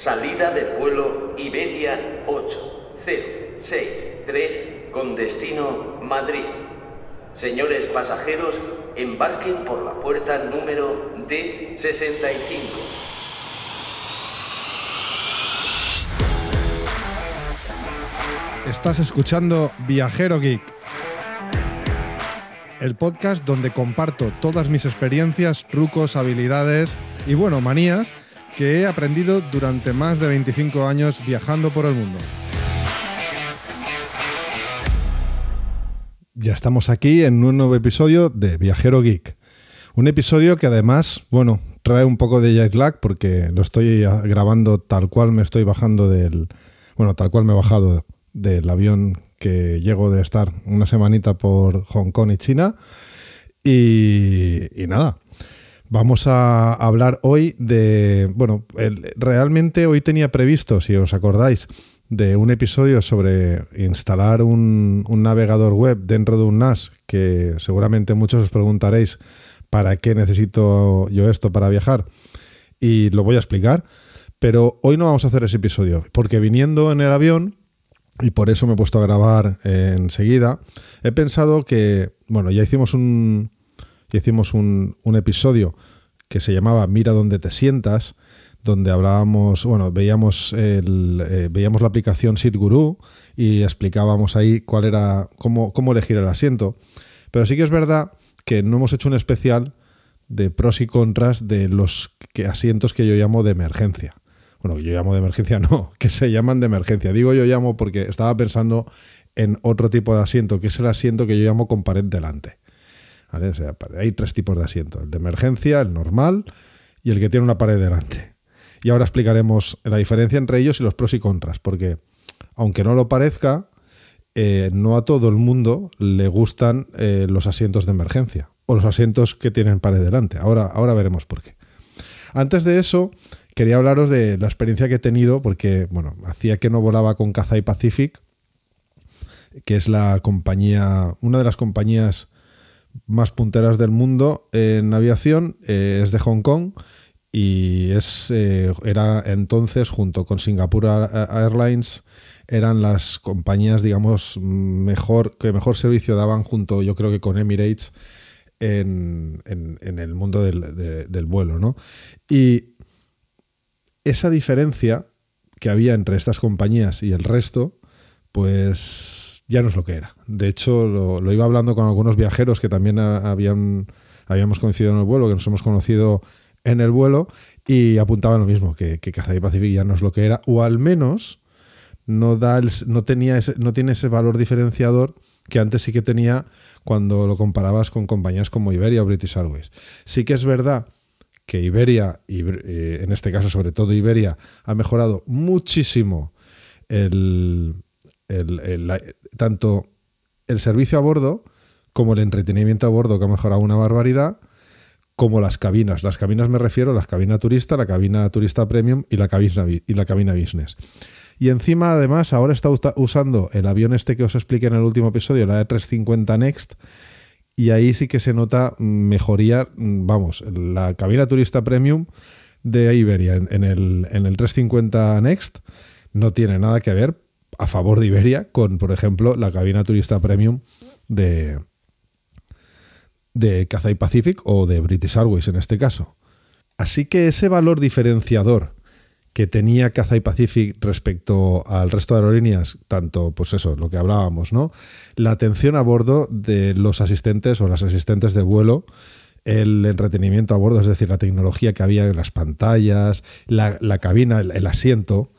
Salida del vuelo Iberia 8063 con destino Madrid. Señores pasajeros, embarquen por la puerta número D65. Estás escuchando Viajero Geek, el podcast donde comparto todas mis experiencias, trucos, habilidades y bueno, manías que he aprendido durante más de 25 años viajando por el mundo. Ya estamos aquí en un nuevo episodio de Viajero Geek. Un episodio que además, bueno, trae un poco de jet lag porque lo estoy grabando tal cual me estoy bajando del... Bueno, tal cual me he bajado del avión que llego de estar una semanita por Hong Kong y China. Y, y nada, Vamos a hablar hoy de, bueno, realmente hoy tenía previsto, si os acordáis, de un episodio sobre instalar un, navegador web dentro de un NAS, que seguramente muchos os preguntaréis para qué necesito yo esto para viajar, y lo voy a explicar, pero hoy no vamos a hacer ese episodio, porque viniendo en el avión, y por eso me he puesto a grabar enseguida, he pensado que, bueno, ya hicimos un, hicimos un, episodio que se llamaba Mira dónde te sientas, donde hablábamos, bueno, veíamos, el, eh, veíamos la aplicación SitGuru y explicábamos ahí cuál era, cómo, cómo elegir el asiento. Pero sí que es verdad que no hemos hecho un especial de pros y contras de los asientos que yo llamo de emergencia. Bueno, yo llamo de emergencia, no, que se llaman de emergencia. Digo yo llamo porque estaba pensando en otro tipo de asiento, que es el asiento que yo llamo con pared delante hay tres tipos de asiento, el de emergencia, el normal y el que tiene una pared delante. Y ahora explicaremos la diferencia entre ellos y los pros y contras, porque aunque no lo parezca, eh, no a todo el mundo le gustan eh, los asientos de emergencia o los asientos que tienen pared delante. Ahora, ahora veremos por qué. Antes de eso, quería hablaros de la experiencia que he tenido, porque bueno, hacía que no volaba con y Pacific, que es la compañía, una de las compañías más punteras del mundo en aviación, eh, es de Hong Kong y es, eh, era entonces, junto con Singapore Airlines, eran las compañías, digamos, mejor, que mejor servicio daban junto, yo creo que con Emirates, en, el mundo del, del vuelo, ¿no? Y esa diferencia que había entre estas compañías y el resto, pues ya no es lo que era. De hecho, lo, iba hablando con algunos viajeros que también habían, habíamos coincidido en el vuelo, que nos hemos conocido en el vuelo, y apuntaban lo mismo, que, que Pacific ya no es lo que era, o al menos no, da no, tenía no tiene ese valor diferenciador que antes sí que tenía cuando lo comparabas con compañías como Iberia o British Airways. Sí que es verdad que Iberia, eh, en este caso sobre todo Iberia, ha mejorado muchísimo el, tanto el servicio a bordo como el entretenimiento a bordo, que ha mejorado una barbaridad, como las cabinas. Las cabinas me refiero a la cabina turista, la cabina turista premium y la cabina, y la cabina business. Y encima, además, ahora está usando el avión este que os expliqué en el último episodio, la E350 Next, y ahí sí que se nota mejoría, vamos, la cabina turista premium de Iberia en, el, en el 350 Next no tiene nada que ver a favor de Iberia con, por ejemplo, la cabina turista premium de, de Cathay Pacific o de British Airways en este caso. Así que ese valor diferenciador que tenía Cathay Pacific respecto al resto de aerolíneas, tanto, pues eso, lo que hablábamos, ¿no? La atención a bordo de los asistentes o las asistentes de vuelo, el entretenimiento a bordo, es decir, la tecnología que había en las pantallas, la, cabina, el, asiento,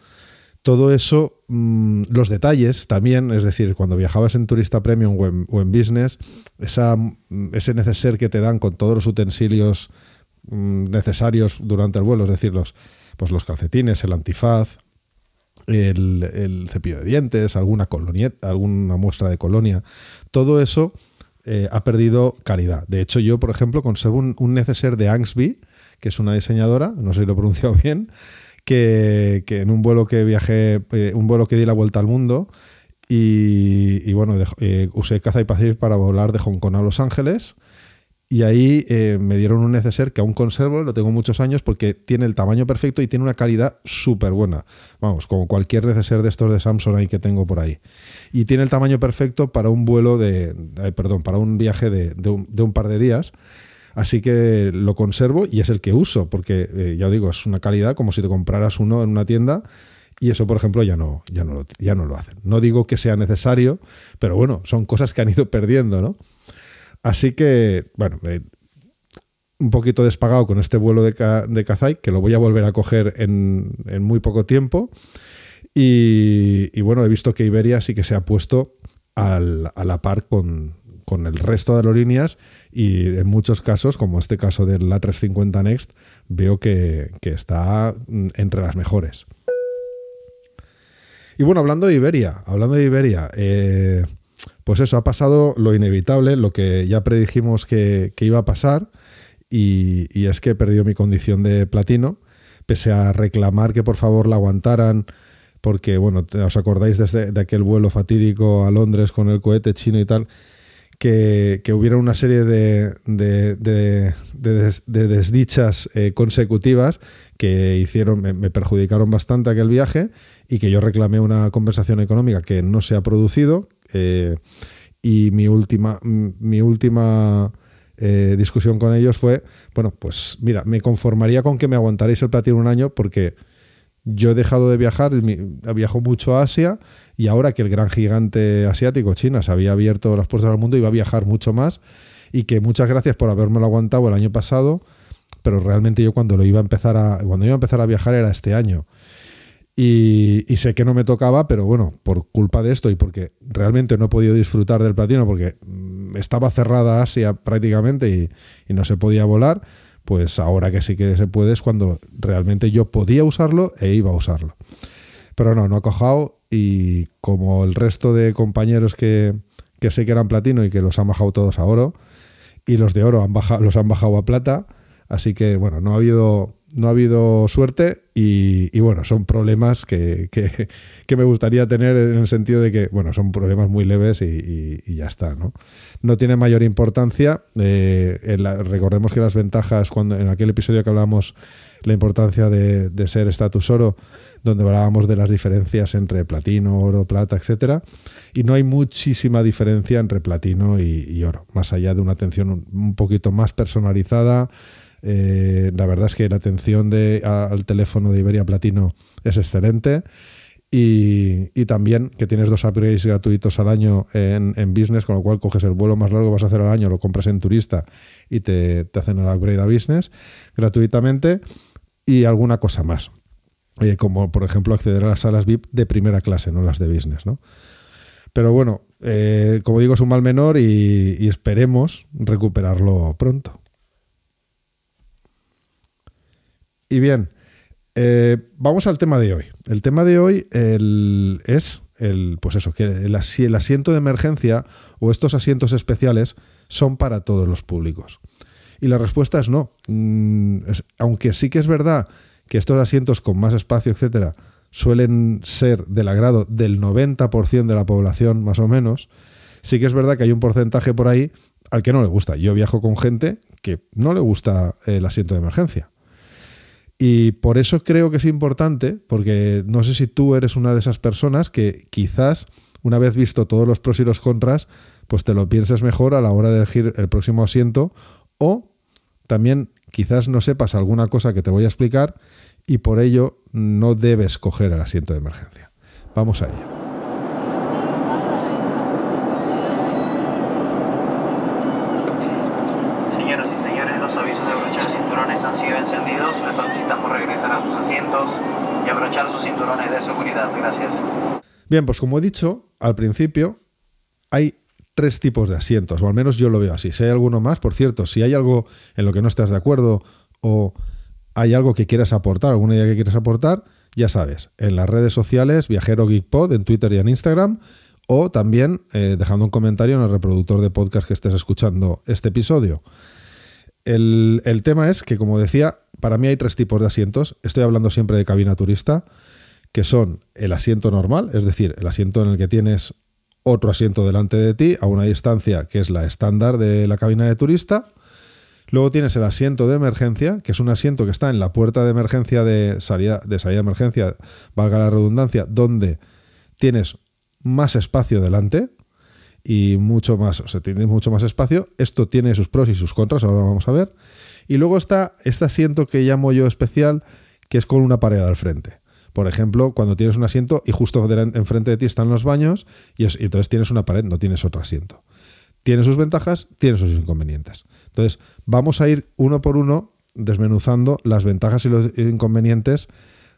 todo eso, mm, los detalles también, es decir, cuando viajabas en turista premium o en, business, mm, ese neceser que te dan con todos los utensilios mm, necesarios durante el vuelo, es decir, los, pues los calcetines, el antifaz, el, cepillo de dientes, alguna colonia, alguna muestra de colonia, todo eso eh, ha perdido calidad. De hecho, yo, por ejemplo, conservo un, un neceser de Angsby, que es una diseñadora, no sé si lo he pronunciado bien, que, en un vuelo que viajé, eh, un vuelo que di la vuelta al mundo, y, bueno, eh, usé Cathay Pacific para volar de Hong Kong a Los Ángeles. y ahí eh, me dieron un neceser que aún conservo, lo tengo muchos años porque tiene el tamaño perfecto y tiene una calidad súper buena. Vamos, como cualquier neceser de estos de Samsung ahí que tengo por ahí. Y tiene el tamaño perfecto para un vuelo de, perdón, para un viaje de, un, par de días. Así que lo conservo y es el que uso, porque eh, ya digo, es una calidad como si te compraras uno en una tienda y eso, por ejemplo, ya no, ya no, lo, ya no lo hacen. No digo que sea necesario, pero bueno, son cosas que han ido perdiendo, ¿no? Así que, bueno, un poquito despagado con este vuelo de, de Kazai, que lo voy a volver a coger en, muy poco tiempo. Y, bueno, he visto que Iberia sí que se ha puesto a la par con, el resto de aerolíneas y en muchos casos, como este caso del A350 Next, veo que, está entre las mejores. Y bueno, hablando de Iberia, hablando de Iberia, eh, pues eso, ha pasado lo inevitable, lo que ya predijimos que, iba a pasar, y, es que he perdido mi condición de platino, pese a reclamar que por favor la aguantaran, porque, bueno, os acordáis desde, de aquel vuelo fatídico a Londres con el cohete chino y tal, que, hubiera una serie de, de, desdichas eh, consecutivas que hicieron, me, perjudicaron bastante aquel viaje y que yo reclamé una compensación económica que no se ha producido. Eh, y mi última, mi última eh, discusión con ellos fue, bueno, pues mira, me conformaría con que me aguantaréis el platino un año porque yo he dejado de viajar, viajo mucho a Asia y ahora que el gran gigante asiático, China, se había abierto las puertas al mundo, iba a viajar mucho más y que muchas gracias por lo aguantado el año pasado, pero realmente yo cuando lo iba a empezar a, cuando iba a empezar a viajar era este año. Y, sé que no me tocaba, pero bueno, por culpa de esto y porque realmente no he podido disfrutar del platino porque mm, estaba cerrada Asia prácticamente y no se podía volar, pues ahora que sí que se puede es cuando realmente yo podía usarlo e iba a usarlo. Pero no, no ha cojado y como el resto de compañeros que, sé que eran platino y que los han bajado todos a oro y los de oro han bajado, los han bajado a plata, así que bueno, no ha habido no ha habido suerte y, bueno, son problemas que, me gustaría tener en el sentido de que, bueno, son problemas muy leves y, ya está, ¿no? No tiene mayor importancia. Eh, recordemos que las ventajas, cuando en aquel episodio que hablamos la importancia de, ser status oro, donde hablábamos de las diferencias entre platino, oro, plata, etcétera, y no hay muchísima diferencia entre platino y, oro, más allá de una atención un poquito más personalizada, eh, la verdad es que la atención de, al teléfono de Iberia Platino es excelente. Y, también que tienes dos upgrades gratuitos al año en, business, con lo cual coges el vuelo más largo que vas a hacer al año, lo compras en turista y te, hacen el upgrade a business gratuitamente y alguna cosa más. Eh, como por ejemplo acceder a las salas VIP de primera clase, no las de business. ¿no? Pero bueno, eh, como digo, es un mal menor y esperemos recuperarlo pronto. Y bien, eh, vamos al tema de hoy. El tema de hoy es el, pues eso, que el, asiento de emergencia o estos asientos especiales son para todos los públicos. Y la respuesta es no. Mm, aunque sí que es verdad que estos asientos con más espacio, etcétera, suelen ser del agrado del 90% de la población, más o menos, sí que es verdad que hay un porcentaje por ahí al que no le gusta. Yo viajo con gente que no le gusta el asiento de emergencia. Y por eso creo que es importante, porque no sé si tú eres una de esas personas que quizás, una vez visto todos los pros y los contras, pues te lo pienses mejor a la hora de elegir el próximo asiento o también quizás no sepas alguna cosa que te voy a explicar y por ello no debes coger el asiento de emergencia. Vamos a ello. Bien, pues como he dicho al principio, hay tres tipos de asientos, o al menos yo lo veo así. Si hay alguno más, por cierto, si hay algo en lo que no estás de acuerdo o hay algo que quieras aportar, alguna idea que quieras aportar, ya sabes, en las redes sociales, Viajero Geekpod, en Twitter y en Instagram, o también eh, dejando un comentario en el reproductor de podcast que estés escuchando este episodio. El, el, tema es que, como decía, para mí hay tres tipos de asientos. Estoy hablando siempre de cabina turista que son el asiento normal, es decir, el asiento en el que tienes otro asiento delante de ti a una distancia que es la estándar de la cabina de turista. Luego tienes el asiento de emergencia, que es un asiento que está en la puerta de emergencia de salida de, salida de emergencia, valga la redundancia, donde tienes más espacio delante y mucho más, o sea, tienes mucho más espacio. Esto tiene sus pros y sus contras, ahora vamos a ver. Y luego está este asiento que llamo yo especial, que es con una pared al frente. Por ejemplo, cuando tienes un asiento y justo enfrente de ti están los baños y, entonces tienes una pared, no tienes otro asiento. Tiene sus ventajas, tiene sus inconvenientes. Entonces, vamos a ir uno por uno desmenuzando las ventajas y los inconvenientes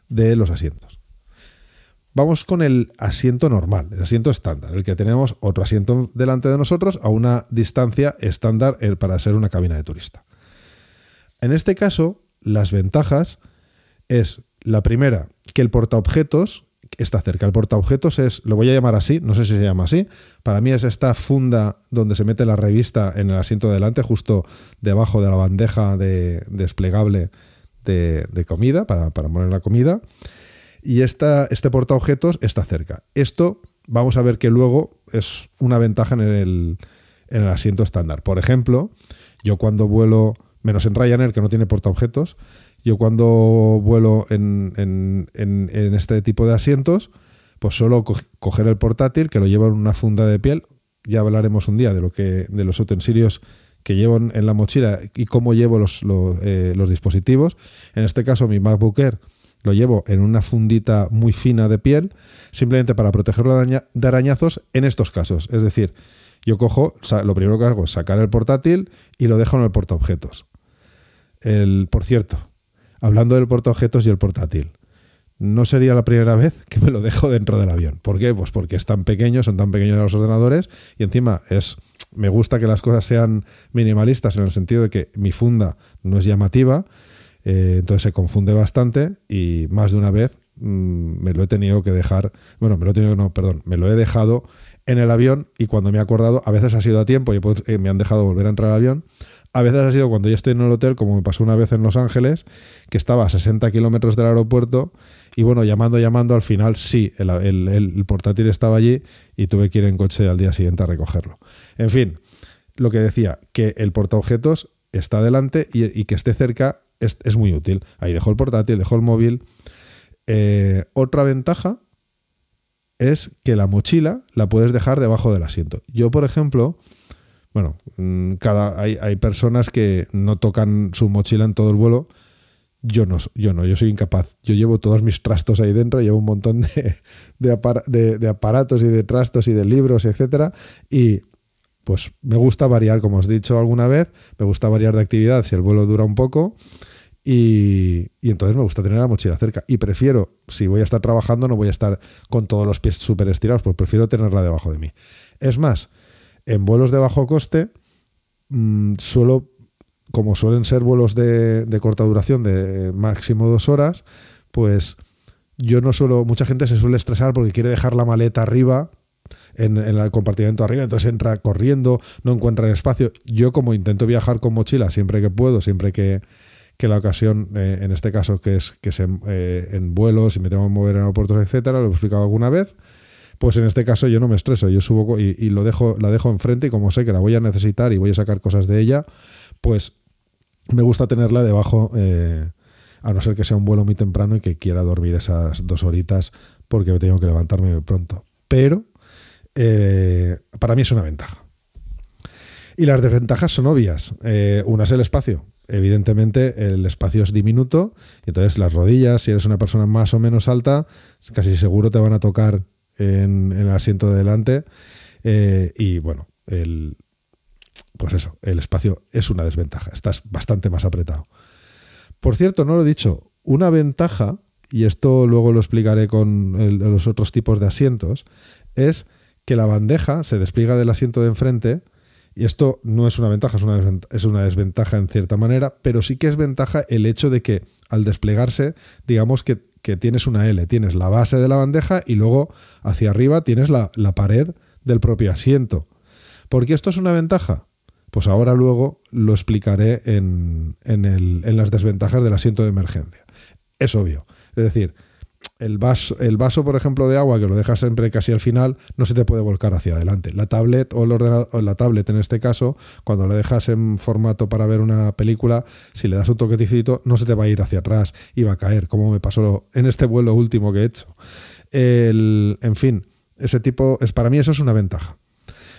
de los asientos. Vamos con el asiento normal, el asiento estándar, el que tenemos otro asiento delante de nosotros a una distancia estándar eh, para ser una cabina de turista. En este caso, las ventajas es la primera, que el portaobjetos está cerca. El portaobjetos es, lo voy a llamar así, no sé si se llama así. Para mí es esta funda donde se mete la revista en el asiento de delante, justo debajo de la bandeja de, desplegable de, comida, para, poner la comida. Y esta, este portaobjetos está cerca. Esto vamos a ver que luego es una ventaja en el, en el asiento estándar. Por ejemplo, yo cuando vuelo, menos en Ryanair, que no tiene portaobjetos, yo cuando vuelo en, este tipo de asientos, pues solo coger el portátil, que lo llevo en una funda de piel. Ya hablaremos un día de lo que, de los utensilios que llevo en la mochila y cómo llevo los, eh, los, dispositivos. En este caso, mi MacBook Air lo llevo en una fundita muy fina de piel, simplemente para protegerlo de arañazos en estos casos. Es decir, yo cojo, lo primero que hago es sacar el portátil y lo dejo en el portaobjetos. El, por cierto, hablando del portaobjetos y el portátil. No sería la primera vez que me lo dejo dentro del avión. ¿Por qué? Pues porque es tan pequeño, son tan pequeños los ordenadores y encima es me gusta que las cosas sean minimalistas en el sentido de que mi funda no es llamativa, eh, entonces se confunde bastante y más de una vez mm, me lo he tenido que dejar, bueno, me lo he tenido, no, perdón, me lo he dejado en el avión y cuando me he acordado, a veces ha sido a tiempo y eh, me han dejado volver a entrar al avión, a veces ha sido cuando yo estoy en el hotel, como me pasó una vez en Los Ángeles, que estaba a 60 kilómetros del aeropuerto y bueno, llamando, llamando, al final sí, el, portátil estaba allí y tuve que ir en coche al día siguiente a recogerlo. En fin, lo que decía, que el portaobjetos está delante y, que esté cerca es, muy útil. Ahí dejo el portátil, dejo el móvil. Eh, otra ventaja es que la mochila la puedes dejar debajo del asiento. Yo, por ejemplo, bueno, mm, cada, hay, hay, personas que no tocan su mochila en todo el vuelo. Yo no, yo no, yo soy incapaz. Yo llevo todos mis trastos ahí dentro, llevo un montón de, de, aparatos y de trastos y de libros, etcétera. Y pues me gusta variar, como os he dicho alguna vez, me gusta variar de actividad si el vuelo dura un poco. Y, y, entonces me gusta tener la mochila cerca. Y prefiero, si voy a estar trabajando, no voy a estar con todos los pies súper estirados, pues prefiero tenerla debajo de mí. Es más, en vuelos de bajo coste, mm, suelo, como suelen ser vuelos de, corta duración, de máximo dos horas, pues yo no suelo, mucha gente se suele estresar porque quiere dejar la maleta arriba, en, el compartimento arriba, entonces entra corriendo, no encuentra espacio. Yo como intento viajar con mochila siempre que puedo, siempre que, la ocasión, eh, en este caso que es que se, eh, en vuelos y me tengo que mover en aeropuertos, etcétera, lo he explicado alguna vez, pues en este caso yo no me estreso, yo subo y, lo dejo, la dejo enfrente y como sé que la voy a necesitar y voy a sacar cosas de ella, pues me gusta tenerla debajo, eh, a no ser que sea un vuelo muy temprano y que quiera dormir esas dos horitas porque me tengo que levantarme muy pronto. Pero eh, para mí es una ventaja. Y las desventajas son obvias. Eh, una es el espacio. Evidentemente el espacio es diminuto, y entonces las rodillas, si eres una persona más o menos alta, casi seguro te van a tocar en, el asiento de delante. Eh, y bueno, el, pues eso, el espacio es una desventaja, estás bastante más apretado. Por cierto, no lo he dicho, una ventaja, y esto luego lo explicaré con los otros tipos de asientos, es que la bandeja se despliega del asiento de enfrente, y esto no es una ventaja, es una, es una desventaja en cierta manera, pero sí que es ventaja el hecho de que al desplegarse, digamos que que tienes una L, tienes la base de la bandeja y luego hacia arriba tienes la, pared del propio asiento. ¿Por qué esto es una ventaja? Pues ahora luego lo explicaré en, en, las desventajas del asiento de emergencia. Es obvio. Es decir, el vaso, el vaso, por ejemplo, de agua, que lo dejas siempre casi al final, no se te puede volcar hacia adelante. La tablet o el ordenador, la tablet en este caso, cuando la dejas en formato para ver una película, si le das un toquecito, no se te va a ir hacia atrás y va a caer, como me pasó en este vuelo último que he hecho. en fin, ese tipo, es para mí eso es una ventaja.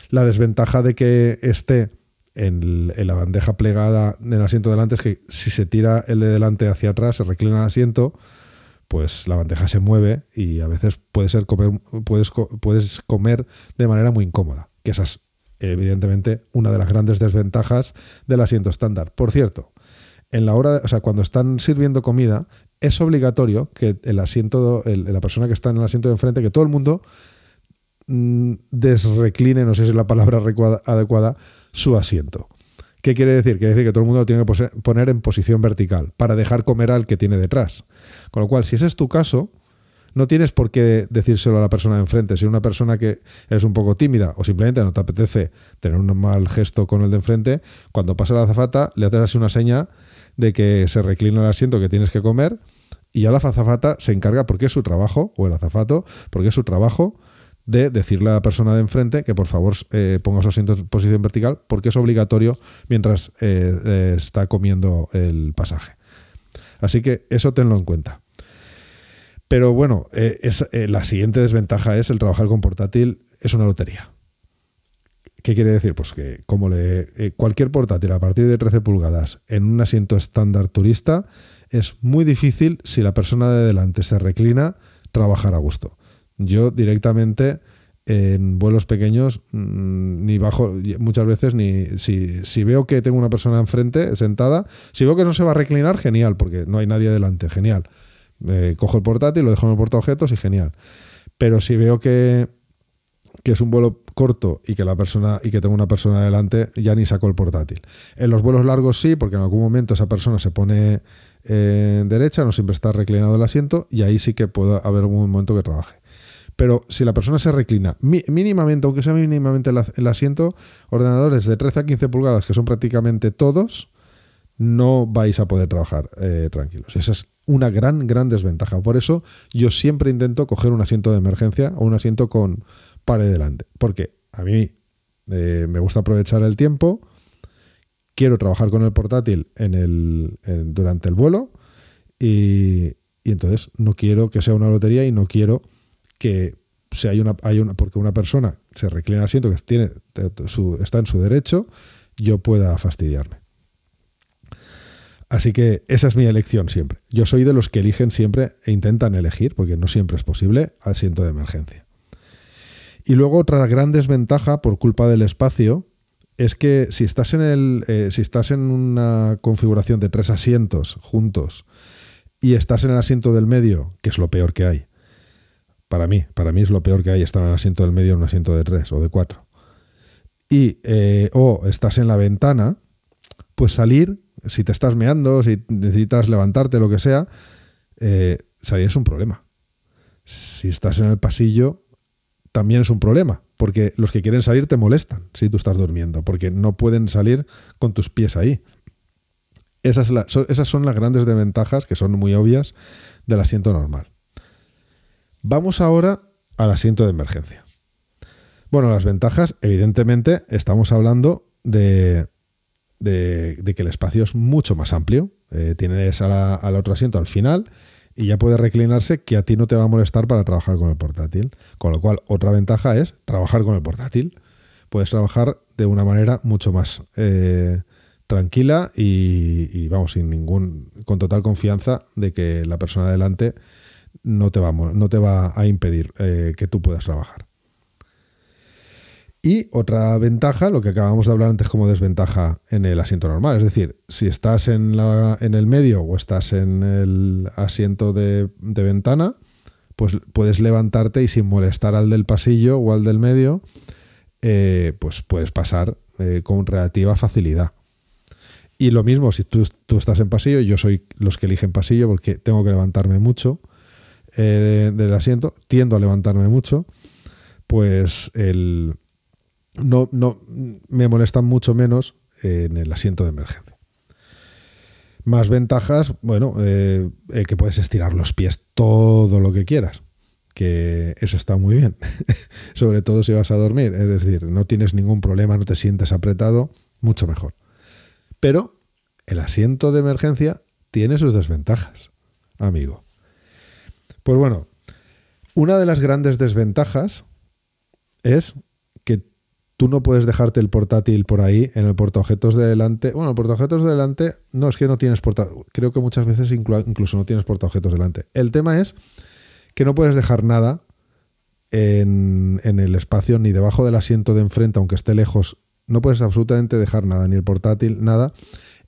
La desventaja de que esté en, en, la bandeja plegada del asiento delante es que si se tira el de delante hacia atrás, se reclina el asiento, pues la bandeja se mueve y a veces puede ser puedes, puedes comer de manera muy incómoda, que esa es evidentemente una de las grandes desventajas del asiento estándar. Por cierto, en la hora, o sea, cuando están sirviendo comida, es obligatorio que el asiento, la persona que está en el asiento de enfrente, que todo el mundo mm, desrecline, no sé si es la palabra adecuada, su asiento. ¿Qué quiere decir? Quiere decir que todo el mundo lo tiene que poner en posición vertical para dejar comer al que tiene detrás. Con lo cual, si ese es tu caso, no tienes por qué decírselo a la persona de enfrente. Si una persona que es un poco tímida o simplemente no te apetece tener un mal gesto con el de enfrente, cuando pasa la azafata le haces así una seña de que se reclina el asiento que tienes que comer y ya la azafata se encarga, porque es su trabajo, o el azafato, porque es su trabajo, de decirle a la persona de enfrente que por favor eh, ponga su asiento en posición vertical porque es obligatorio mientras eh, eh, está comiendo el pasaje. Así que eso tenlo en cuenta. Pero bueno, es, la siguiente desventaja es el trabajar con portátil es una lotería. ¿Qué quiere decir? Pues que como le, cualquier portátil a partir de 13 pulgadas en un asiento estándar turista es muy difícil si la persona de delante se reclina trabajar a gusto. Yo directamente en vuelos pequeños mm, ni bajo muchas veces ni si, si, veo que tengo una persona enfrente sentada si veo que no se va a reclinar genial porque no hay nadie delante genial cojo el portátil lo dejo en el portaobjetos y genial. Pero si veo que, que es un vuelo corto y que la persona y que tengo una persona delante ya ni saco el portátil. En los vuelos largos sí porque en algún momento esa persona se pone eh, derecha no siempre está reclinado el asiento y ahí sí que puede haber un momento que trabaje. Pero si la persona se reclina mínimamente, aunque sea mínimamente el, asiento, ordenadores de 13 a 15 pulgadas, que son prácticamente todos, no vais a poder trabajar eh, tranquilos. Esa es una gran, gran desventaja. Por eso yo siempre intento coger un asiento de emergencia o un asiento con pared delante. Porque a mí eh, me gusta aprovechar el tiempo, quiero trabajar con el portátil en el, durante el vuelo y, entonces no quiero que sea una lotería y no quiero que si hay una, hay una, porque una persona se reclina el asiento que tiene, está en su derecho, yo pueda fastidiarme. Así que esa es mi elección siempre. Yo soy de los que eligen siempre e intentan elegir, porque no siempre es posible, asiento de emergencia. Y luego otra gran desventaja por culpa del espacio es que si estás en el, eh, si estás en una configuración de tres asientos juntos y estás en el asiento del medio, que es lo peor que hay, para mí, para mí es lo peor que hay estar en el asiento del medio en un asiento de tres o de cuatro. Y, eh, o estás en la ventana, pues salir, si te estás meando, si necesitas levantarte, lo que sea, eh, salir es un problema. Si estás en el pasillo, también es un problema, porque los que quieren salir te molestan si tú estás durmiendo, porque no pueden salir con tus pies ahí. Esas, esas son las grandes desventajas, que son muy obvias, del asiento normal. Vamos ahora al asiento de emergencia. Bueno, las ventajas, evidentemente, estamos hablando de, que el espacio es mucho más amplio. Eh, tienes al otro asiento al final y ya puede reclinarse que a ti no te va a molestar para trabajar con el portátil. Con lo cual, otra ventaja es trabajar con el portátil. Puedes trabajar de una manera mucho más eh, tranquila y, y, vamos, sin ningún, con total confianza de que la persona delante no te va, no te va a impedir eh, que tú puedas trabajar. Y otra ventaja, lo que acabamos de hablar antes como desventaja en el asiento normal, es decir, si estás en, la, en el medio o estás en el asiento de, ventana, pues puedes levantarte y sin molestar al del pasillo o al del medio, eh, pues puedes pasar eh, con relativa facilidad. Y lo mismo, si tú, tú, estás en pasillo, yo soy los que eligen pasillo porque tengo que levantarme mucho, eh, del asiento, tiendo a levantarme mucho, pues el, no, no, me molestan mucho menos en el asiento de emergencia. Más ventajas, bueno, eh, que puedes estirar los pies todo lo que quieras, que eso está muy bien, sobre todo si vas a dormir, es decir, no tienes ningún problema, no te sientes apretado, mucho mejor. Pero el asiento de emergencia tiene sus desventajas, amigo. Pues bueno, una de las grandes desventajas es tú no puedes dejarte el portátil por ahí en el portaobjetos de delante. Bueno, el portaobjetos de delante no es que no tienes portátil. Creo que muchas veces incluso no tienes portaobjetos delante. El tema es que no puedes dejar nada en, en, el espacio ni debajo del asiento de enfrente, aunque esté lejos. No puedes absolutamente dejar nada, ni el portátil, nada,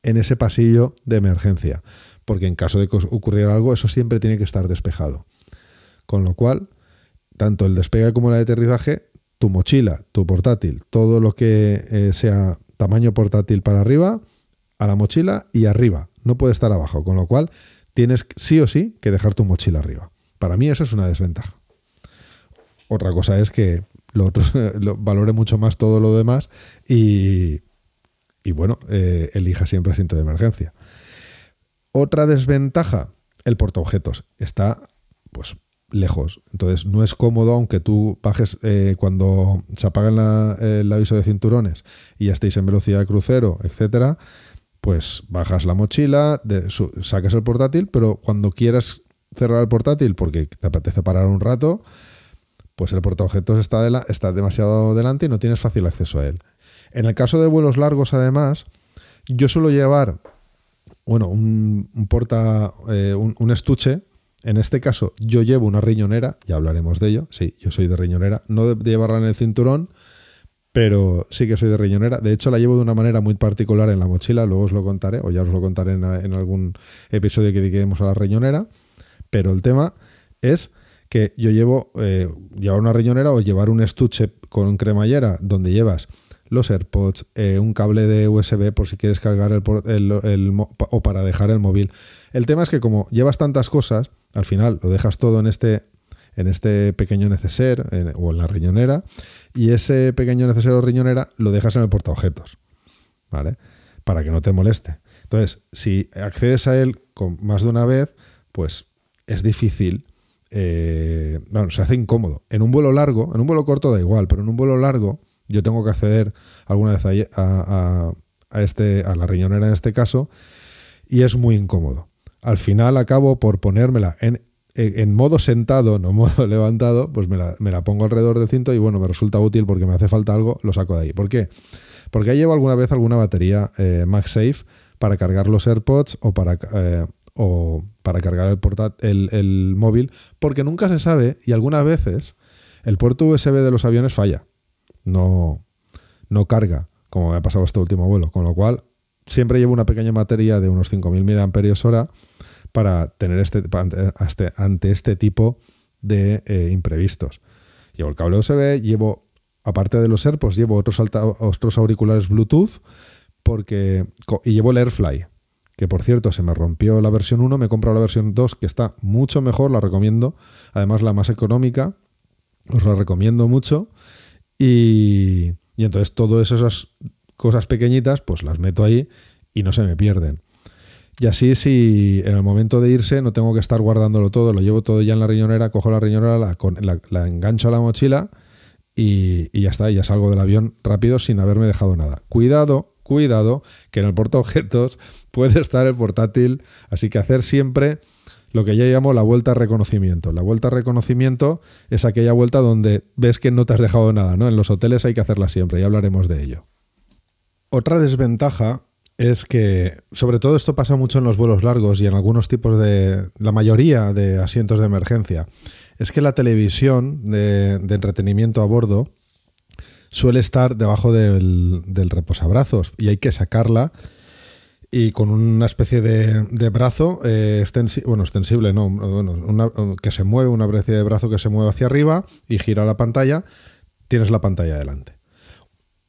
en ese pasillo de emergencia. Porque en caso de que ocurriera algo, eso siempre tiene que estar despejado. Con lo cual, tanto el despegue como el aterrizaje tu mochila, tu portátil, todo lo que eh, sea tamaño portátil para arriba, a la mochila y arriba. No puede estar abajo, con lo cual tienes sí o sí que dejar tu mochila arriba. Para mí eso es una desventaja. Otra cosa es que lo valore mucho más todo lo demás y, y bueno, eh, elija siempre asiento de emergencia. Otra desventaja, el portaobjetos. Está pues lejos. Entonces no es cómodo, aunque tú bajes eh, cuando se apaga el aviso de cinturones y ya estéis en velocidad de crucero, etcétera, pues bajas la mochila, de, sacas el portátil, pero cuando quieras cerrar el portátil porque te apetece parar un rato, pues el portaobjetos está, está demasiado delante y no tienes fácil acceso a él. En el caso de vuelos largos, además, yo suelo llevar, bueno, un, porta, eh, un estuche en este caso, yo llevo una riñonera, ya hablaremos de ello. Sí, yo soy de riñonera, no de llevarla en el cinturón, pero sí que soy de riñonera. De hecho, la llevo de una manera muy particular en la mochila, luego os lo contaré, o ya os lo contaré en, algún episodio que dediquemos a la riñonera. Pero el tema es que yo llevo eh, llevar una riñonera o llevar un estuche con cremallera donde llevas los AirPods, eh, un cable de USB por si quieres cargar el, o para dejar el móvil. El tema es que como llevas tantas cosas, al final lo dejas todo en este, en este pequeño neceser o en la riñonera y ese pequeño neceser o riñonera lo dejas en el portaobjetos, ¿vale? Para que no te moleste. Entonces, si accedes a él con más de una vez, pues es difícil. Eh, bueno, se hace incómodo. En un vuelo largo, en un vuelo corto da igual, pero en un vuelo largo yo tengo que acceder alguna vez a, a, este, a la riñonera en este caso y es muy incómodo al final acabo por ponérmela en, modo sentado, no modo levantado, pues me la, pongo alrededor del cinto y bueno, me resulta útil porque me hace falta algo, lo saco de ahí. ¿Por qué? Porque llevo alguna vez alguna batería eh, MagSafe para cargar los AirPods o para, eh, o para cargar el, el, móvil, porque nunca se sabe y algunas veces el puerto USB de los aviones falla, no, no carga, como me ha pasado este último vuelo, con lo cual siempre llevo una pequeña batería de unos 5.000 mAh para tener este, ante este tipo de eh, imprevistos. Llevo el cable USB, llevo, aparte de los AirPods, llevo otros, otros auriculares Bluetooth porque, y llevo el AirFly, que por cierto se me rompió la versión 1, me he comprado la versión 2 que está mucho mejor, la recomiendo, además la más económica, os la recomiendo mucho y, y entonces todas esas cosas pequeñitas, pues las meto ahí y no se me pierden. Y así si en el momento de irse no tengo que estar guardándolo todo, lo llevo todo ya en la riñonera, cojo la riñonera, la, engancho a la mochila y, y, ya está, ya salgo del avión rápido sin haberme dejado nada. Cuidado, cuidado, que en el portaobjetos puede estar el portátil, así que hacer siempre lo que ya llamo la vuelta a reconocimiento. La vuelta a reconocimiento es aquella vuelta donde ves que no te has dejado nada, ¿no? En los hoteles hay que hacerla siempre, ya hablaremos de ello. Otra desventaja es que, sobre todo esto pasa mucho en los vuelos largos y en algunos tipos de, la mayoría de asientos de emergencia, es que la televisión de, entretenimiento a bordo suele estar debajo del, reposabrazos y hay que sacarla y con una especie de, brazo eh, bueno, extensible, no, bueno, que se mueve, una especie de brazo que se mueve hacia arriba y gira la pantalla, tienes la pantalla delante.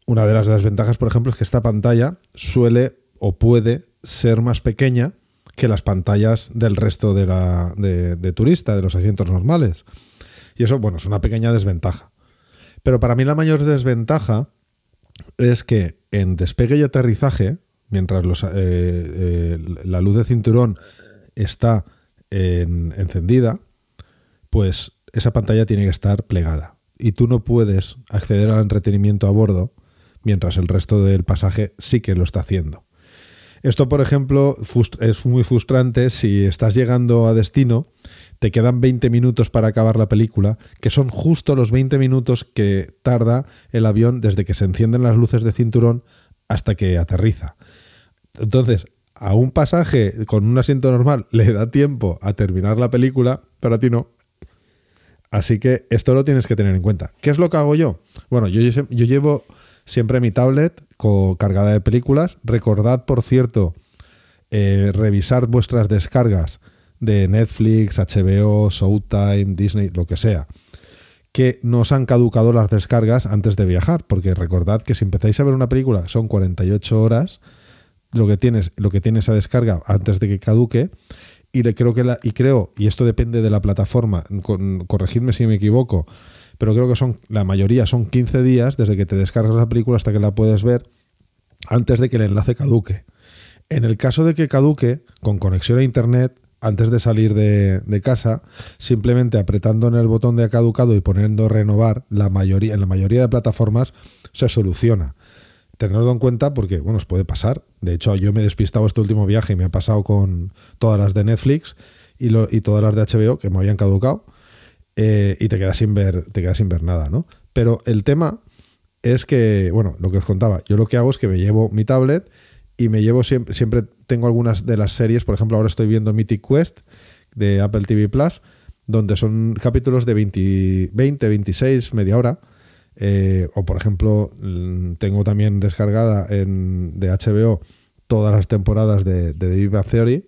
Una de las desventajas, por ejemplo, es que esta pantalla suele o puede ser más pequeña que las pantallas del resto de, la, de, turista, de los asientos normales. Y eso, bueno, es una pequeña desventaja. Pero para mí la mayor desventaja es que en despegue y aterrizaje, mientras eh, eh, la luz de cinturón está encendida, pues esa pantalla tiene que estar plegada. Y tú no puedes acceder al entretenimiento a bordo mientras el resto del pasaje sí que lo está haciendo. Esto, por ejemplo, es muy frustrante si estás llegando a destino, te quedan 20 minutos para acabar la película, que son justo los 20 minutos que tarda el avión desde que se encienden las luces de cinturón hasta que aterriza. Entonces, a un pasaje con un asiento normal le da tiempo a terminar la película, pero a ti no. Así que esto lo tienes que tener en cuenta. ¿Qué es lo que hago yo? Bueno, yo, yo llevo siempre mi tablet cargada de películas. Recordad, por cierto, eh, revisar vuestras descargas de Netflix, HBO, Showtime, Disney, lo que sea, que nos han caducado las descargas antes de viajar, porque recordad que si empezáis a ver una película son 48 horas lo que tienes, lo que tiene esa descarga antes de que caduque. Y le creo que y creo, y esto depende de la plataforma, corregidme si me equivoco, pero creo que son, la mayoría son 15 días desde que te descargas la película hasta que la puedes ver, antes de que el enlace caduque. En el caso de que caduque, con conexión a internet, antes de salir de, casa, simplemente apretando en el botón de caducado y poniendo renovar, la mayoría, en la mayoría de plataformas se soluciona. Tenerlo en cuenta porque, bueno, os puede pasar. De hecho, yo me he despistado este último viaje y me ha pasado con todas las de Netflix y, y todas las de HBO que me habían caducado eh, y te quedas sin ver, te quedas sin ver nada, ¿no? Pero el tema es que, bueno, lo que os contaba, yo lo que hago es que me llevo mi tablet y me llevo siempre, siempre tengo algunas de las series, por ejemplo, ahora estoy viendo Mythic Quest de Apple TV Plus, donde son capítulos de 20, 20 26, media hora. Eh, o por ejemplo, mm, tengo también descargada en, de HBO todas las temporadas de, de The Big Theory.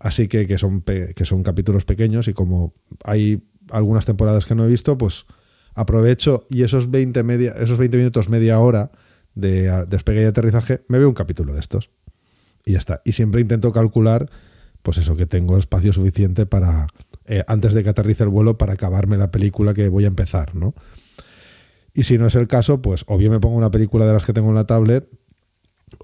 Así que, que, son, que son capítulos pequeños y como hay algunas temporadas que no he visto, pues aprovecho y esos 20, media, esos 20 minutos, media hora de despegue y aterrizaje, me veo un capítulo de estos. Y ya está. Y siempre intento calcular, pues eso, que tengo espacio suficiente para, eh, antes de que aterrice el vuelo, para acabarme la película que voy a empezar, ¿no? Y si no es el caso, pues o bien me pongo una película de las que tengo en la tablet,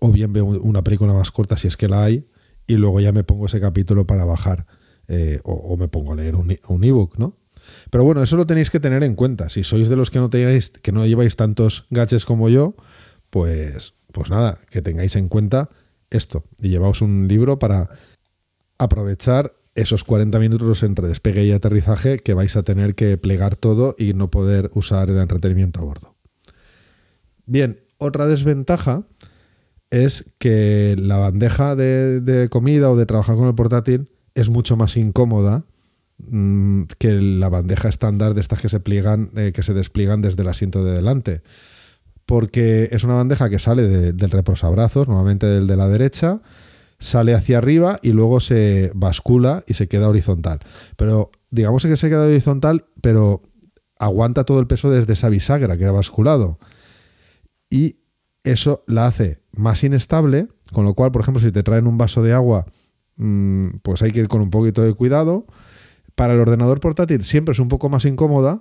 o bien veo una película más corta si es que la hay, y luego ya me pongo ese capítulo para bajar, eh, o, me pongo a leer un ebook, ¿no? Pero bueno, eso lo tenéis que tener en cuenta. Si sois de los que no, tenéis, que no lleváis tantos gadgets como yo, pues, pues nada, que tengáis en cuenta esto y llevaos un libro para aprovechar esos 40 minutos entre despegue y aterrizaje que vais a tener que plegar todo y no poder usar el entretenimiento a bordo. Bien, otra desventaja es que la bandeja de, comida o de trabajar con el portátil es mucho más incómoda Mm, que la bandeja estándar de estas que se pliegan, eh, que se despliegan desde el asiento de delante. Porque es una bandeja que sale del reposabrazos, normalmente del de la derecha, sale hacia arriba y luego se bascula y se queda horizontal. Pero digamos que se queda horizontal, pero aguanta todo el peso desde esa bisagra que ha basculado. Y eso la hace más inestable, con lo cual, por ejemplo, si te traen un vaso de agua, mm, pues hay que ir con un poquito de cuidado para el ordenador portátil siempre es un poco más incómoda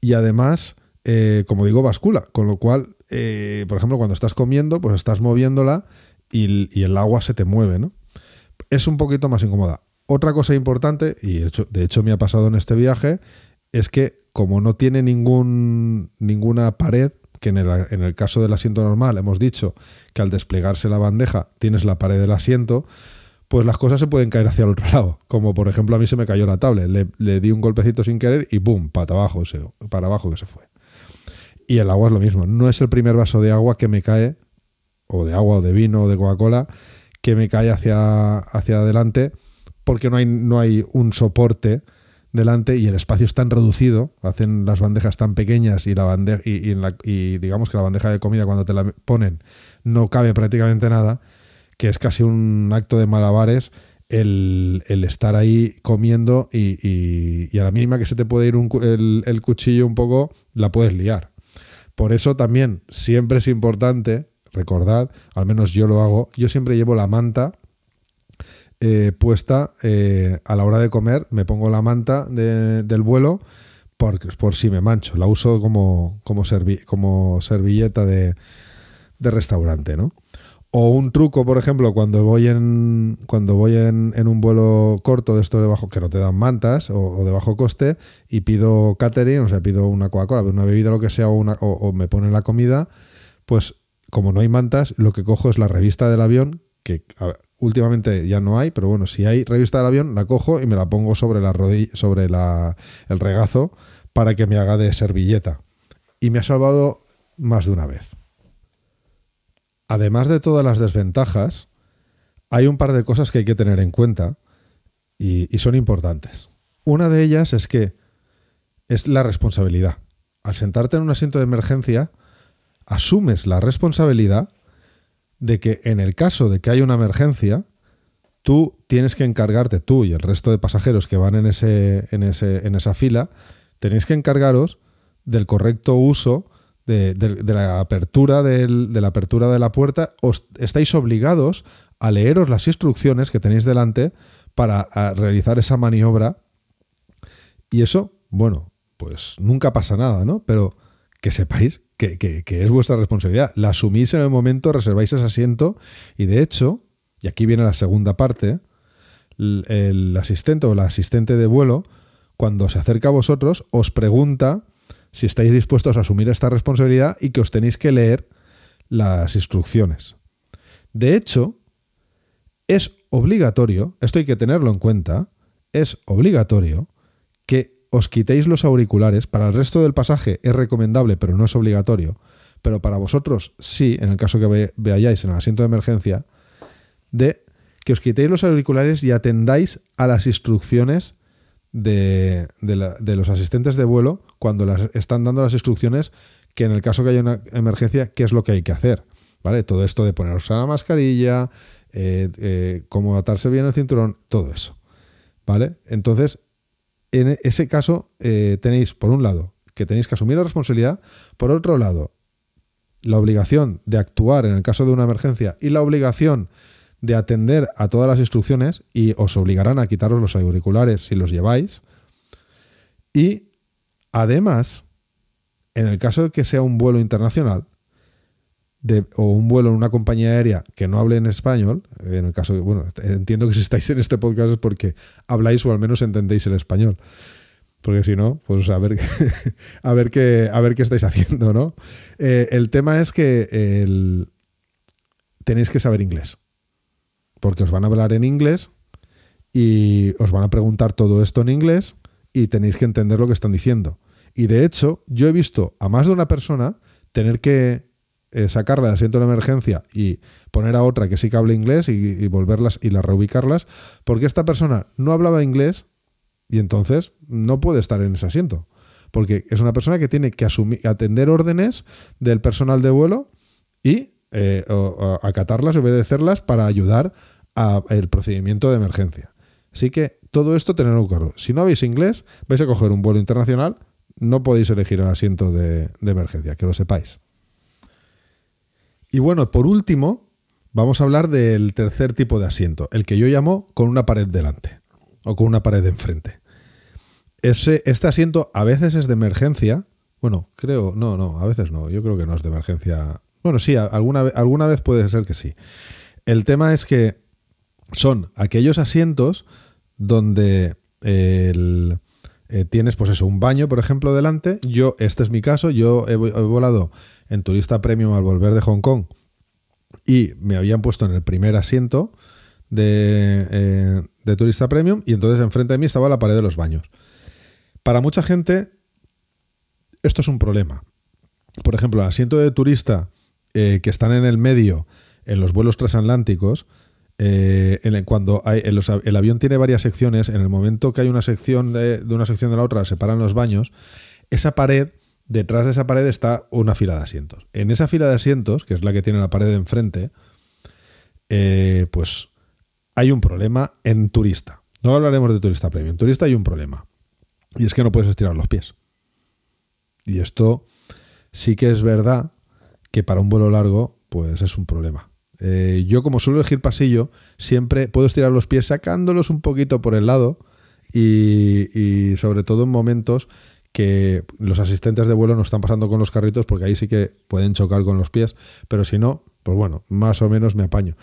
y además, eh, como digo, bascula, con lo cual, eh, por ejemplo, cuando estás comiendo, pues estás moviéndola y, el agua se te mueve, ¿no? Es un poquito más incómoda. Otra cosa importante, y hecho, de hecho me ha pasado en este viaje, es que como no tiene ningún, ninguna pared, que en el, caso del asiento normal hemos dicho que al desplegarse la bandeja tienes la pared del asiento, pues las cosas se pueden caer hacia el otro lado. Como por ejemplo a mí se me cayó la tablet, le, di un golpecito sin querer y ¡pum! para abajo, se, para abajo que se fue. Y el agua es lo mismo. No es el primer vaso de agua que me cae, o de agua, o de vino, o de Coca-Cola, que me cae hacia, hacia adelante, porque no hay, no hay un soporte delante y el espacio es tan reducido, hacen las bandejas tan pequeñas y la bandeja y, digamos que la bandeja de comida cuando te la ponen no cabe prácticamente nada que es casi un acto de malabares el, estar ahí comiendo y, a la mínima que se te puede ir el, cuchillo un poco, la puedes liar. Por eso también siempre es importante, recordad, al menos yo lo hago, yo siempre llevo la manta eh, puesta eh, a la hora de comer, me pongo la manta del vuelo por, por, si me mancho, la uso como, como, como servilleta de, de restaurante, ¿no? O un truco, por ejemplo, cuando voy en cuando voy en, un vuelo corto de esto de bajo, que no te dan mantas o, de bajo coste, y pido catering, o sea, pido una Coca-Cola, una bebida, lo que sea, o, una, o, me ponen la comida, pues como no hay mantas, lo que cojo es la revista del avión, que últimamente ya no hay, pero bueno, si hay revista del avión, la cojo y me la pongo sobre la rodilla, sobre la, el regazo para que me haga de servilleta. Y me ha salvado más de una vez además de todas las desventajas, hay un par de cosas que hay que tener en cuenta y, son importantes. Una de ellas es que es la responsabilidad. Al sentarte en un asiento de emergencia, asumes la responsabilidad de que en el caso de que haya una emergencia, tú tienes que encargarte, tú y el resto de pasajeros que van en, ese, en, ese, en esa fila, tenéis que encargaros del correcto uso de, la apertura de la apertura de la puerta, os estáis obligados a leeros las instrucciones que tenéis delante para realizar esa maniobra. Y eso, bueno, pues nunca pasa nada, ¿no? Pero que sepáis que, es vuestra responsabilidad. La asumís en el momento, reserváis ese asiento y de hecho, y aquí viene la segunda parte, el asistente o la asistente de vuelo, cuando se acerca a vosotros, os pregunta si estáis dispuestos a asumir esta responsabilidad y que os tenéis que leer las instrucciones. De hecho, es obligatorio, esto hay que tenerlo en cuenta, es obligatorio que os quitéis los auriculares. Para el resto del pasaje es recomendable, pero no es obligatorio. Pero para vosotros sí, en el caso que veáis en el asiento de emergencia, de que os quitéis los auriculares y atendáis a las instrucciones de, los asistentes de vuelo cuando las están dando las instrucciones que en el caso que haya una emergencia, qué es lo que hay que hacer. ¿Vale? Todo esto de ponerse la mascarilla, eh, eh, cómo atarse bien el cinturón, todo eso. ¿Vale? Entonces, en ese caso eh, tenéis, por un lado, que tenéis que asumir la responsabilidad, por otro lado, la obligación de actuar en el caso de una emergencia y la obligación de atender a todas las instrucciones y os obligarán a quitaros los auriculares si los lleváis. Y además, en el caso de que sea un vuelo internacional o un vuelo en una compañía aérea que no hable en español, en el caso de, bueno, entiendo que si estáis en este podcast es porque habláis o al menos entendéis el español. Porque si no, pues a ver, a ver, qué, a ver qué estáis haciendo, ¿no? Eh, el tema es que tenéis que saber inglés porque os van a hablar en inglés y os van a preguntar todo esto en inglés y tenéis que entender lo que están diciendo. Y de hecho, yo he visto a más de una persona tener que eh, sacarla de asiento de emergencia y poner a otra que sí que hable inglés y, volverlas y las reubicarlas, porque esta persona no hablaba inglés y entonces no puede estar en ese asiento. Porque es una persona que tiene que asumir, atender órdenes del personal de vuelo y eh, acatarlas y obedecerlas para ayudar el procedimiento de emergencia. Así que todo esto tenerlo claro. Si no habéis inglés, vais a coger un vuelo internacional, no podéis elegir el asiento de, emergencia, que lo sepáis. Y bueno, por último, vamos a hablar del tercer tipo de asiento, el que yo llamo con una pared delante o con una pared enfrente. Ese, este asiento a veces es de emergencia. Bueno, creo, no, no, a veces no. Yo creo que no es de emergencia. Bueno, sí, alguna, alguna vez puede ser que sí. El tema es que son aquellos asientos donde eh, tienes, pues eso, un baño, por ejemplo, delante. Yo, este es mi caso, yo he, volado en turista premium al volver de Hong Kong y me habían puesto en el primer asiento de, eh, de turista premium y entonces enfrente de mí estaba la pared de los baños. Para mucha gente esto es un problema. Por ejemplo, el asiento de turista eh, que están en el medio en los vuelos transatlánticos, eh, cuando el avión tiene varias secciones, en el momento que hay una sección de, una sección de la otra, separan los baños, esa pared, detrás de esa pared está una fila de asientos. En esa fila de asientos, que es la que tiene la pared de enfrente, eh, pues hay un problema en turista. No hablaremos de turista premium. En turista hay un problema. Y es que no puedes estirar los pies. Y esto sí que es verdad que para un vuelo largo, pues es un problema. Eh, yo como suelo elegir pasillo, siempre puedo estirar los pies sacándolos un poquito por el lado y, sobre todo en momentos que los asistentes de vuelo no están pasando con los carritos porque ahí sí que pueden chocar con los pies, pero si no, pues bueno, más o menos me apaño.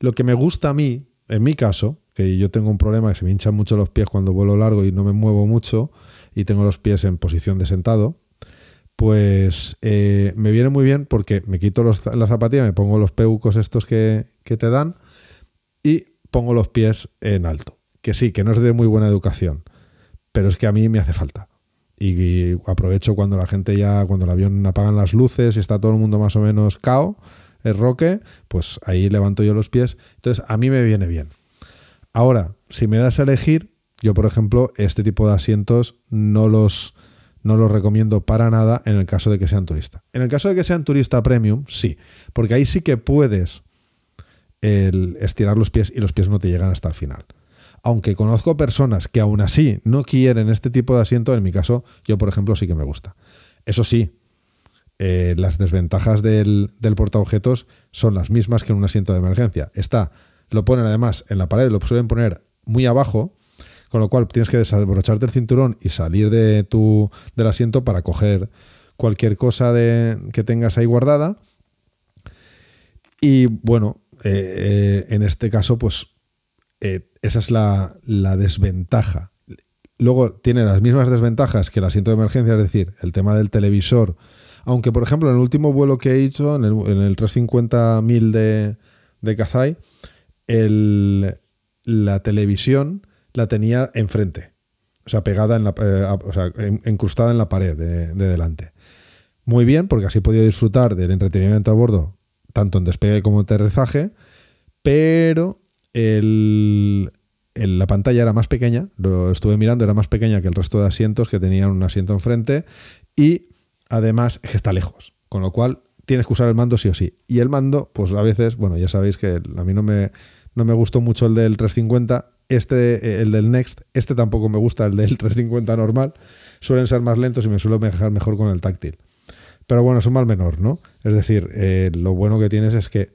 Lo que me gusta a mí, en mi caso, que yo tengo un problema que se me hinchan mucho los pies cuando vuelo largo y no me muevo mucho y tengo los pies en posición de sentado, pues eh, me viene muy bien porque me quito los, la zapatilla, me pongo los peucos estos que, que te dan y pongo los pies en alto. Que sí, que no es de muy buena educación, pero es que a mí me hace falta y aprovecho cuando la gente ya, cuando el avión apagan las luces y está todo el mundo más o menos cao, el roque, pues ahí levanto yo los pies. Entonces a mí me viene bien. Ahora, si me das a elegir, yo por ejemplo, este tipo de asientos no los, no los recomiendo para nada en el caso de que sean turista. En el caso de que sean turista premium, sí, porque ahí sí que puedes el estirar los pies y los pies no te llegan hasta el final aunque conozco personas que aún así no quieren este tipo de asiento, en mi caso, yo por ejemplo sí que me gusta. Eso sí, eh, las desventajas del, del portaobjetos son las mismas que en un asiento de emergencia. Está, lo ponen además en la pared, lo suelen poner muy abajo, con lo cual tienes que desabrocharte el cinturón y salir de tu, del asiento para coger cualquier cosa de, que tengas ahí guardada. Y bueno, eh, eh, en este caso, pues eh, esa es la, desventaja. Luego tiene las mismas desventajas que el asiento de emergencia, es decir, el tema del televisor. Aunque, por ejemplo, en el último vuelo que he hecho, en el, en el 350.000 de, de Kazai, la televisión la tenía enfrente. O sea, pegada en la, eh, o sea, encrustada en la pared de, de, delante. Muy bien, porque así podido disfrutar del entretenimiento a bordo, tanto en despegue como en aterrizaje, pero el, la pantalla era más pequeña, lo estuve mirando, era más pequeña que el resto de asientos que tenían un asiento enfrente y además está lejos, con lo cual tienes que usar el mando sí o sí. Y el mando, pues a veces, bueno, ya sabéis que a mí no me, no me gustó mucho el del 350, este, el del Next, este tampoco me gusta, el del 350 normal, suelen ser más lentos y me suelo dejar mejor con el táctil. Pero bueno, son mal menor, ¿no? Es decir, eh, lo bueno que tienes es que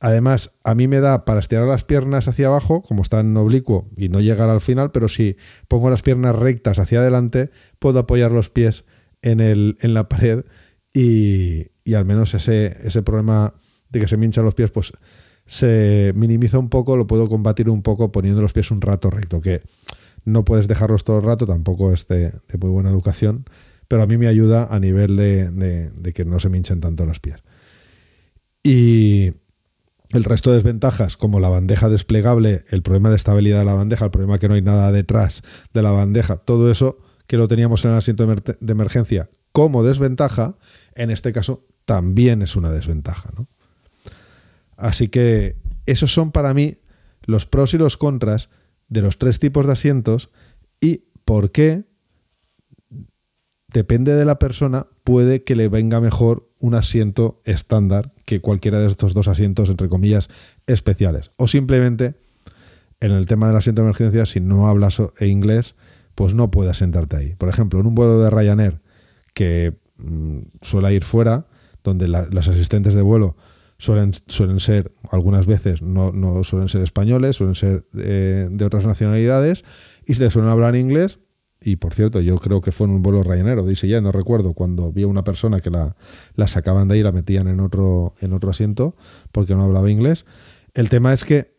Además, a mí me da para estirar las piernas hacia abajo, como está en oblicuo, y no llegar al final, pero si pongo las piernas rectas hacia adelante, puedo apoyar los pies en, el, en la pared y, al menos ese, ese problema de que se me hinchan los pies, pues se minimiza un poco, lo puedo combatir un poco poniendo los pies un rato recto, que no puedes dejarlos todo el rato, tampoco es de, muy buena educación, pero a mí me ayuda a nivel de, que no se me hinchen tanto los pies. Y el resto de desventajas, como la bandeja desplegable, el problema de estabilidad de la bandeja, el problema que no hay nada detrás de la bandeja, todo eso que lo teníamos en el asiento de emergencia como desventaja, en este caso también es una desventaja. ¿no? Así que esos son para mí los pros y los contras de los tres tipos de asientos y por qué depende de la persona, puede que le venga mejor un asiento estándar que cualquiera de estos dos asientos, entre comillas, especiales. O simplemente, en el tema del asiento de emergencia, si no hablas inglés, pues no puedes sentarte ahí. Por ejemplo, en un vuelo de Ryanair que mm, suele ir fuera, donde las asistentes de vuelo suelen, suelen ser, algunas veces, no, no suelen ser españoles, suelen ser eh, de otras nacionalidades, y se suelen hablar inglés, y por cierto, yo creo que fue en un vuelo Ryanair dice ya, no recuerdo, cuando vi a una persona que la, sacaban de ahí y la metían en otro, en otro asiento porque no hablaba inglés. El tema es que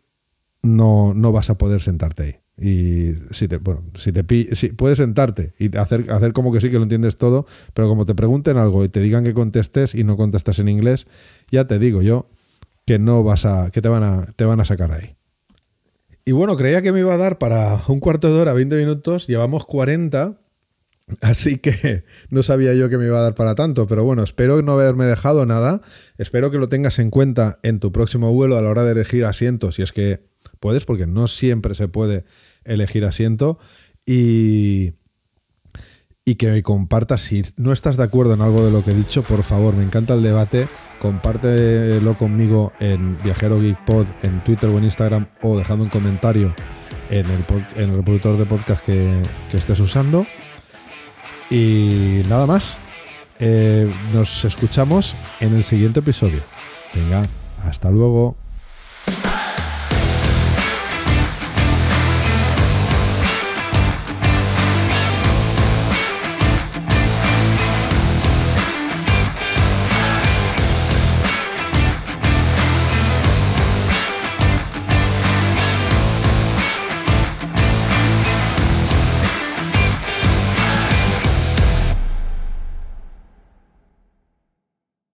no, no vas a poder sentarte ahí. Y si te, bueno, si te si puedes sentarte y hacer, hacer como que sí que lo entiendes todo, pero como te pregunten algo y te digan que contestes y no contestas en inglés, ya te digo yo que no vas a, que te van a, te van a sacar ahí. Y bueno, creía que me iba a dar para un cuarto de hora, 20 minutos, llevamos 40, así que no sabía yo que me iba a dar para tanto, pero bueno, espero no haberme dejado nada, espero que lo tengas en cuenta en tu próximo vuelo a la hora de elegir asientos, si es que puedes, porque no siempre se puede elegir asiento, y, y que me compartas si no estás de acuerdo en algo de lo que he dicho, por favor, me encanta el debate compártelo conmigo en Viajero Geek Pod en Twitter o en Instagram o dejando un comentario en el, en el reproductor de podcast que, estés usando. Y nada más. Eh, nos escuchamos en el siguiente episodio. Venga, hasta luego.